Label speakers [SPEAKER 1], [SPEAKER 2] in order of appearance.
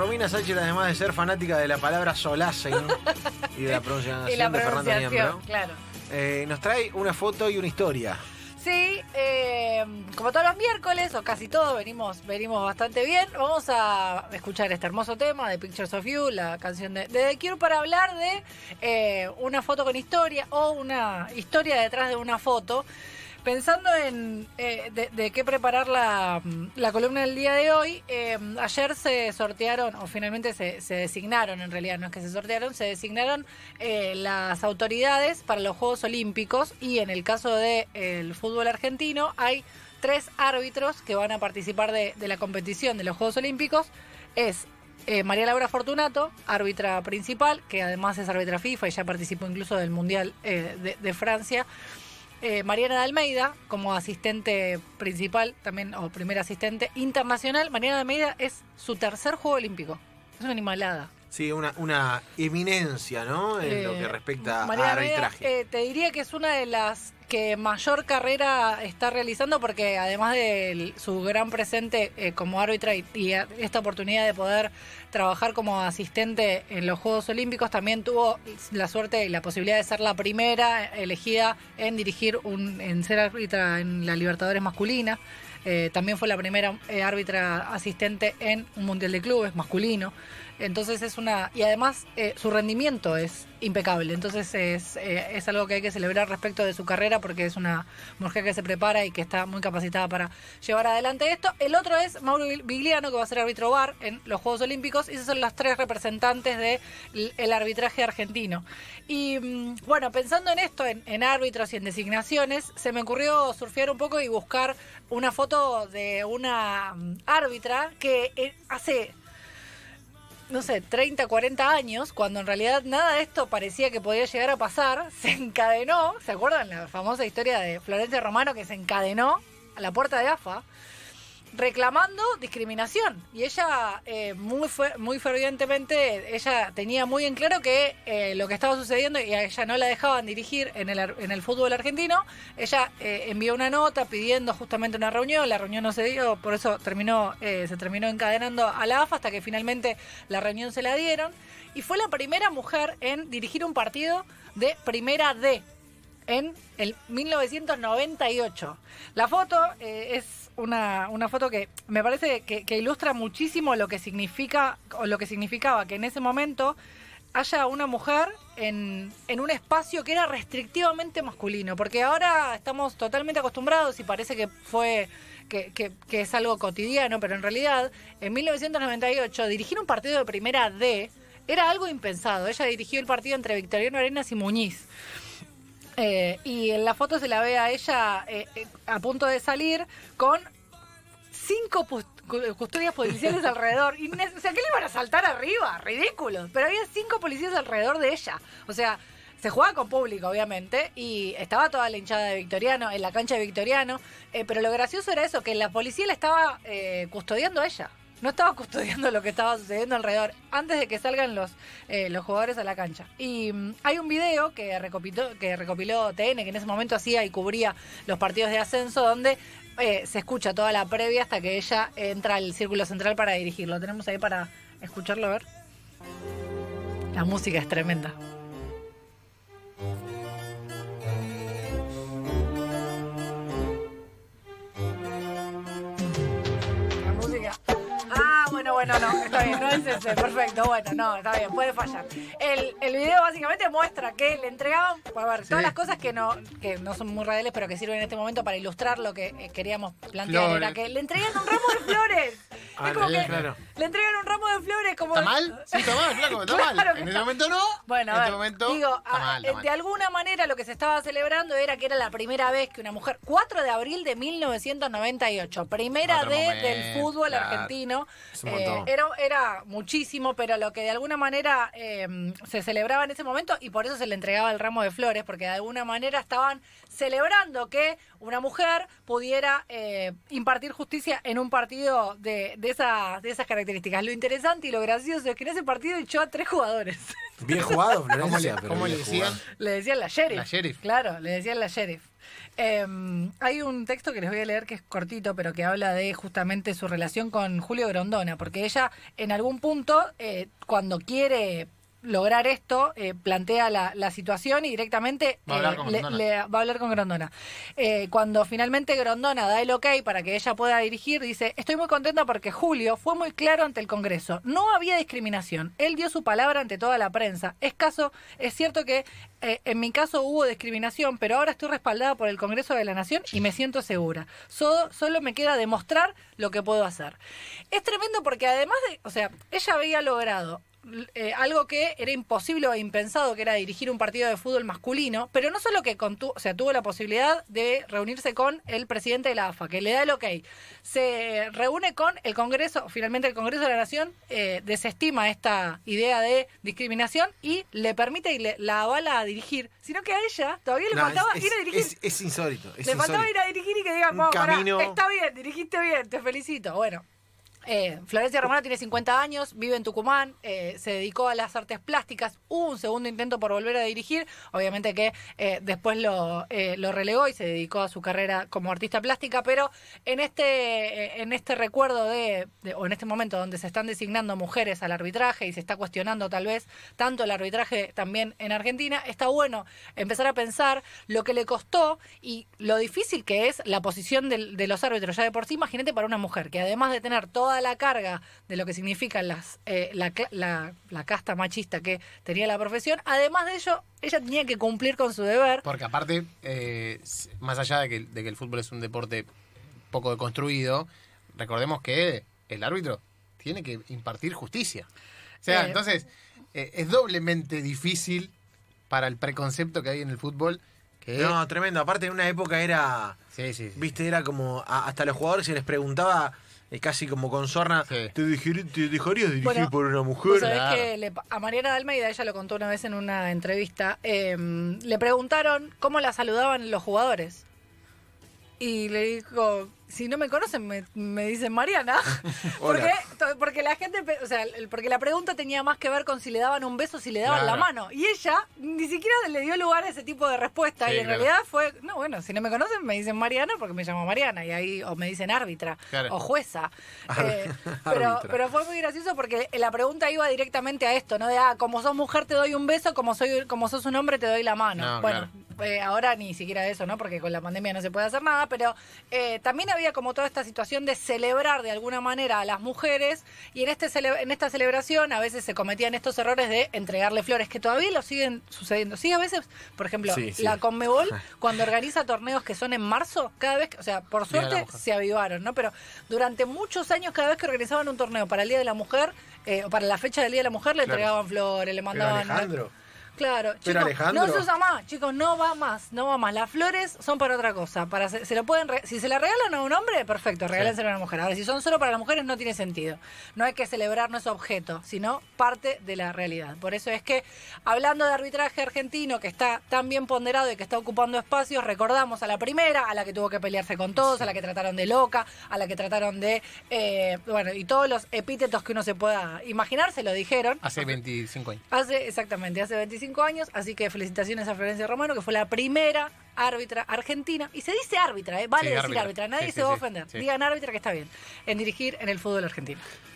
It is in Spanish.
[SPEAKER 1] Romina Sánchez, además de ser fanática de la palabra solace y de la pronunciación,
[SPEAKER 2] Y la
[SPEAKER 1] de Fernando Niembro,
[SPEAKER 2] claro.
[SPEAKER 1] eh, nos trae una foto y una historia.
[SPEAKER 2] Sí, eh, como todos los miércoles, o casi todos, venimos, venimos bastante bien. Vamos a escuchar este hermoso tema de Pictures of You, la canción de, de The Cure, para hablar de eh, una foto con historia o una historia detrás de una foto. Pensando en eh, de, de qué preparar la, la columna del día de hoy, eh, ayer se sortearon, o finalmente se, se designaron, en realidad no es que se sortearon, se designaron eh, las autoridades para los Juegos Olímpicos y en el caso del fútbol argentino hay tres árbitros que van a participar de, de la competición de los Juegos Olímpicos. Es María Laura Fortunato, árbitra principal, que además es árbitra FIFA y ya participó incluso del Mundial de, de Francia. Eh, Mariana de Almeida, como asistente principal, también, o primer asistente internacional. Mariana de Almeida es su tercer juego olímpico. Es una animalada.
[SPEAKER 1] Sí, una, una eminencia, ¿no? En lo
[SPEAKER 2] Eh,
[SPEAKER 1] que respecta
[SPEAKER 2] Mariana
[SPEAKER 1] a
[SPEAKER 2] Almeida,
[SPEAKER 1] arbitraje.
[SPEAKER 2] eh, te diría que es una de las que mayor carrera está realizando porque además de el- su gran presente eh, como árbitra y, esta oportunidad de poder trabajar como asistente en los Juegos Olímpicos, también tuvo la suerte y la posibilidad de ser la primera elegida en dirigir un, en ser árbitra en la Libertadores masculina. Eh, también fue la primera eh, árbitra asistente en un Mundial de Clubes masculino. Entonces es una... Y además eh, su rendimiento es impecable. Entonces es, es algo que hay que celebrar respecto de su carrera porque es una mujer que se prepara y que está muy capacitada para llevar adelante esto. El otro es Mauro Vigliano, que va a ser árbitro VAR en los Juegos Olímpicos. Y esos son las tres representantes del arbitraje argentino. Y mm, bueno, pensando en esto, en, en árbitros y en designaciones, se me ocurrió surfear un poco y buscar una foto de una mm, árbitra que eh, hace no sé, 30, 40 años, cuando en realidad nada de esto parecía que podía llegar a pasar, se encadenó, ¿se acuerdan la famosa historia de Florencia Romano que se encadenó a la puerta de AFA? Reclamando discriminación y ella eh, muy muy fervientemente ella tenía muy en claro que eh, lo que estaba sucediendo y a ella no la dejaban dirigir en el en el fútbol argentino ella eh, envió una nota pidiendo justamente una reunión la reunión no se dio por eso terminó se terminó encadenando a la AFA hasta que finalmente la reunión se la dieron y fue la primera mujer en dirigir un partido de primera D en el 1998. La foto es una, una foto que me parece que, ilustra muchísimo lo que significa o lo que significaba que en ese momento haya una mujer en, en un espacio que era restrictivamente masculino, porque ahora estamos totalmente acostumbrados y parece que fue que, que- que es algo cotidiano, pero en realidad en 1998 dirigir un partido de primera D era algo impensado. Ella dirigió el partido entre Victoriano Arenas y Muñiz. Eh, y en la foto se la ve a ella eh, eh, a punto de salir con cinco custodias policiales alrededor. O sea, ¿qué le iban a saltar arriba? Ridículo. Pero había cinco policías alrededor de ella. O sea, se jugaba con público, obviamente, y estaba toda la hinchada de Victoriano, en la cancha de Victoriano. eh, pero lo gracioso era eso, que la policía la estaba custodiando a ella. No estaba custodiando lo que estaba sucediendo alrededor antes de que salgan los, eh, los jugadores a la cancha. Y mm, hay un video que recopiló, que recopiló TN, que en ese momento hacía y cubría los partidos de ascenso, donde eh, se escucha toda la previa hasta que ella entra al círculo central para dirigirlo. Tenemos ahí para escucharlo, ver. La música es tremenda. Bueno, no, está bien, no es ese, perfecto, bueno, no, está bien, puede fallar. El, el video básicamente muestra que le entregaban, a ver, todas las cosas que no, que no son muy reales, pero que sirven en este momento para ilustrar lo que eh, queríamos plantear,
[SPEAKER 3] Flores.
[SPEAKER 2] era que le entregan un ramo de flores.
[SPEAKER 1] Ah,
[SPEAKER 2] es como que
[SPEAKER 1] claro.
[SPEAKER 2] le entregan un ramo de flores como...
[SPEAKER 3] ¿Está mal? Sí, está mal, flaco, está
[SPEAKER 2] Claro
[SPEAKER 3] mal. En
[SPEAKER 2] está-
[SPEAKER 3] este momento no.
[SPEAKER 2] Bueno,
[SPEAKER 3] en este momento
[SPEAKER 2] digo,
[SPEAKER 3] está
[SPEAKER 2] a-
[SPEAKER 3] mal,
[SPEAKER 2] eh,
[SPEAKER 3] está
[SPEAKER 2] de
[SPEAKER 3] mal.
[SPEAKER 2] alguna manera lo que se estaba celebrando era que era la primera vez que una mujer, 4 de abril de 1998, primera
[SPEAKER 3] Otro momento,
[SPEAKER 2] del fútbol
[SPEAKER 3] claro.
[SPEAKER 2] argentino,
[SPEAKER 1] Es un
[SPEAKER 2] eh, era, era muchísimo, pero lo que de alguna manera eh, se celebraba en ese momento y por eso se le entregaba el ramo de flores, porque de alguna manera estaban celebrando que una mujer pudiera eh, impartir justicia en un partido de, de, esas, de esas características. Lo interesante y lo gracioso es que en ese partido echó a tres jugadores.
[SPEAKER 1] Bien jugado,
[SPEAKER 3] ¿Cómo
[SPEAKER 1] Florencia.
[SPEAKER 3] le, cómo le decían?
[SPEAKER 2] Le decían la sheriff.
[SPEAKER 3] La sheriff.
[SPEAKER 2] Claro, le decían la sheriff. Eh, hay un texto que les voy a leer que es cortito, pero que habla de justamente su relación con Julio Grondona, porque ella en algún punto, eh, cuando quiere lograr esto, eh, plantea la, la situación y directamente
[SPEAKER 3] Va a hablar
[SPEAKER 2] eh,
[SPEAKER 3] con
[SPEAKER 2] le-
[SPEAKER 3] Grondona.
[SPEAKER 2] le- va a hablar con Grondona. Eh, cuando finalmente Grondona da el ok para que ella pueda dirigir, dice, estoy muy contenta porque Julio fue muy claro ante el Congreso. No había discriminación. Él dio su palabra ante toda la prensa. Es, caso, es cierto que en mi caso hubo discriminación, pero ahora estoy respaldada por el Congreso de la Nación y me siento segura. Solo, solo me queda demostrar lo que puedo hacer. Es tremendo porque además de, o sea, ella había logrado eh, algo que era imposible o impensado, que era dirigir un partido de fútbol masculino, pero no solo que contu- o sea, tuvo la posibilidad de reunirse con el presidente de la AFA, que le da el ok, se reúne con el Congreso, finalmente el Congreso de la Nación eh, desestima esta idea de discriminación y le permite y le, la avala a dirigir, sino que a ella todavía le
[SPEAKER 1] No,
[SPEAKER 2] faltaba
[SPEAKER 1] es,
[SPEAKER 2] ir a dirigir.
[SPEAKER 1] es- es insólito. Es
[SPEAKER 2] Le faltaba
[SPEAKER 1] insólito.
[SPEAKER 2] ir a dirigir y que digan,
[SPEAKER 1] Un
[SPEAKER 2] "Vamos, pará,
[SPEAKER 1] camino-
[SPEAKER 2] está bien, dirigiste bien, te felicito. Bueno, eh, Florencia Romano tiene 50 años, vive en Tucumán, eh, se dedicó a las artes plásticas, hubo un segundo intento por volver a dirigir, obviamente que eh, después lo, relegó y se dedicó a su carrera como artista plástica, pero en este, en este recuerdo de, de- o en este momento donde se están designando mujeres al arbitraje y se está cuestionando tal vez tanto el arbitraje también en Argentina, está bueno empezar a pensar lo que le costó y lo difícil que es la posición del- de los árbitros. Ya de por sí, imagínate para una mujer que además de tener toda la carga de lo que significa las, eh, la, la- la casta machista que tenía la profesión, además de ello, ella tenía que cumplir con su deber.
[SPEAKER 3] Porque aparte, eh, más allá de que, de que el fútbol es un deporte poco deconstruido, recordemos que el árbitro tiene que impartir justicia. O sea,
[SPEAKER 2] Eh.
[SPEAKER 3] entonces, eh, es doblemente difícil para el preconcepto que hay en el fútbol que...
[SPEAKER 1] No, tremendo. Aparte, en una época era.
[SPEAKER 3] Sí, sí, sí.
[SPEAKER 1] Viste, era como. a- hasta los jugadores se les preguntaba. Eh, casi como con sorna.
[SPEAKER 3] Sí.
[SPEAKER 1] ¿Te, dejarí- te dejarías dirigir
[SPEAKER 2] Bueno,
[SPEAKER 1] por una mujer?
[SPEAKER 2] sabés
[SPEAKER 3] Claro.
[SPEAKER 2] que le- a Mariana de Almeida, ella lo contó una vez en una entrevista, eh, le preguntaron cómo la saludaban los jugadores. Y le dijo, si no me conocen, me, me dicen Mariana. porque, porque la gente, o sea, porque la pregunta tenía más que ver con si le daban un beso, si le daban la mano. Y ella ni siquiera le dio lugar a ese tipo de respuesta.
[SPEAKER 3] Sí,
[SPEAKER 2] y en
[SPEAKER 3] claro.
[SPEAKER 2] realidad fue, no, bueno, si no me conocen, me dicen Mariana porque me llamo Mariana. Y ahí, o me dicen árbitra,
[SPEAKER 3] Claro.
[SPEAKER 2] o jueza. Eh, pero, pero fue muy gracioso porque la pregunta iba directamente a esto, ¿no? De, ah, como sos mujer te doy un beso, como soy como sos un hombre te doy la mano.
[SPEAKER 3] No,
[SPEAKER 2] bueno, eh, ahora ni siquiera eso, ¿no? Porque con la pandemia no se puede hacer nada, pero eh, también había como toda esta situación de celebrar de alguna manera a las mujeres y en, este cele- en esta celebración a veces se cometían estos errores de entregarle flores, que todavía lo siguen sucediendo. Sí, a veces, por ejemplo,
[SPEAKER 1] Sí, sí.
[SPEAKER 2] la Conmebol, cuando organiza torneos que son en marzo, cada vez, que- o sea, por suerte se avivaron, ¿no? Pero durante muchos años, cada vez que organizaban un torneo para el Día de la Mujer, eh, o para la fecha del Día de la Mujer, le
[SPEAKER 1] Claro.
[SPEAKER 2] entregaban flores, le
[SPEAKER 1] Pero
[SPEAKER 2] mandaban.
[SPEAKER 1] Alejandro.
[SPEAKER 2] Claro,
[SPEAKER 1] Pero
[SPEAKER 2] chicos,
[SPEAKER 1] Alejandro-
[SPEAKER 2] no se usa más, chicos, no va más, no va más. Las flores son para otra cosa. Para se, se lo pueden si se la regalan a un hombre, perfecto, regálenselo a una mujer. Ahora, si son solo para las mujeres, no tiene sentido. No hay que celebrar no es objeto, sino parte de la realidad. Por eso es que, hablando de arbitraje argentino, que está tan bien ponderado y que está ocupando espacios, recordamos a la primera, a la que tuvo que pelearse con todos, a la que trataron de loca, a la que trataron de, eh, bueno, y todos los epítetos que uno se pueda imaginar, se lo dijeron.
[SPEAKER 3] Hace 25 años.
[SPEAKER 2] Hace, exactamente, hace 25 años, así que felicitaciones a Florencia Romano, que fue la primera árbitra argentina, y se dice árbitra, ¿eh? vale
[SPEAKER 3] Sí,
[SPEAKER 2] decir
[SPEAKER 3] árbitra.
[SPEAKER 2] árbitra, nadie
[SPEAKER 3] Sí,
[SPEAKER 2] se va a ofender, digan árbitra que está bien, en dirigir en el fútbol argentino.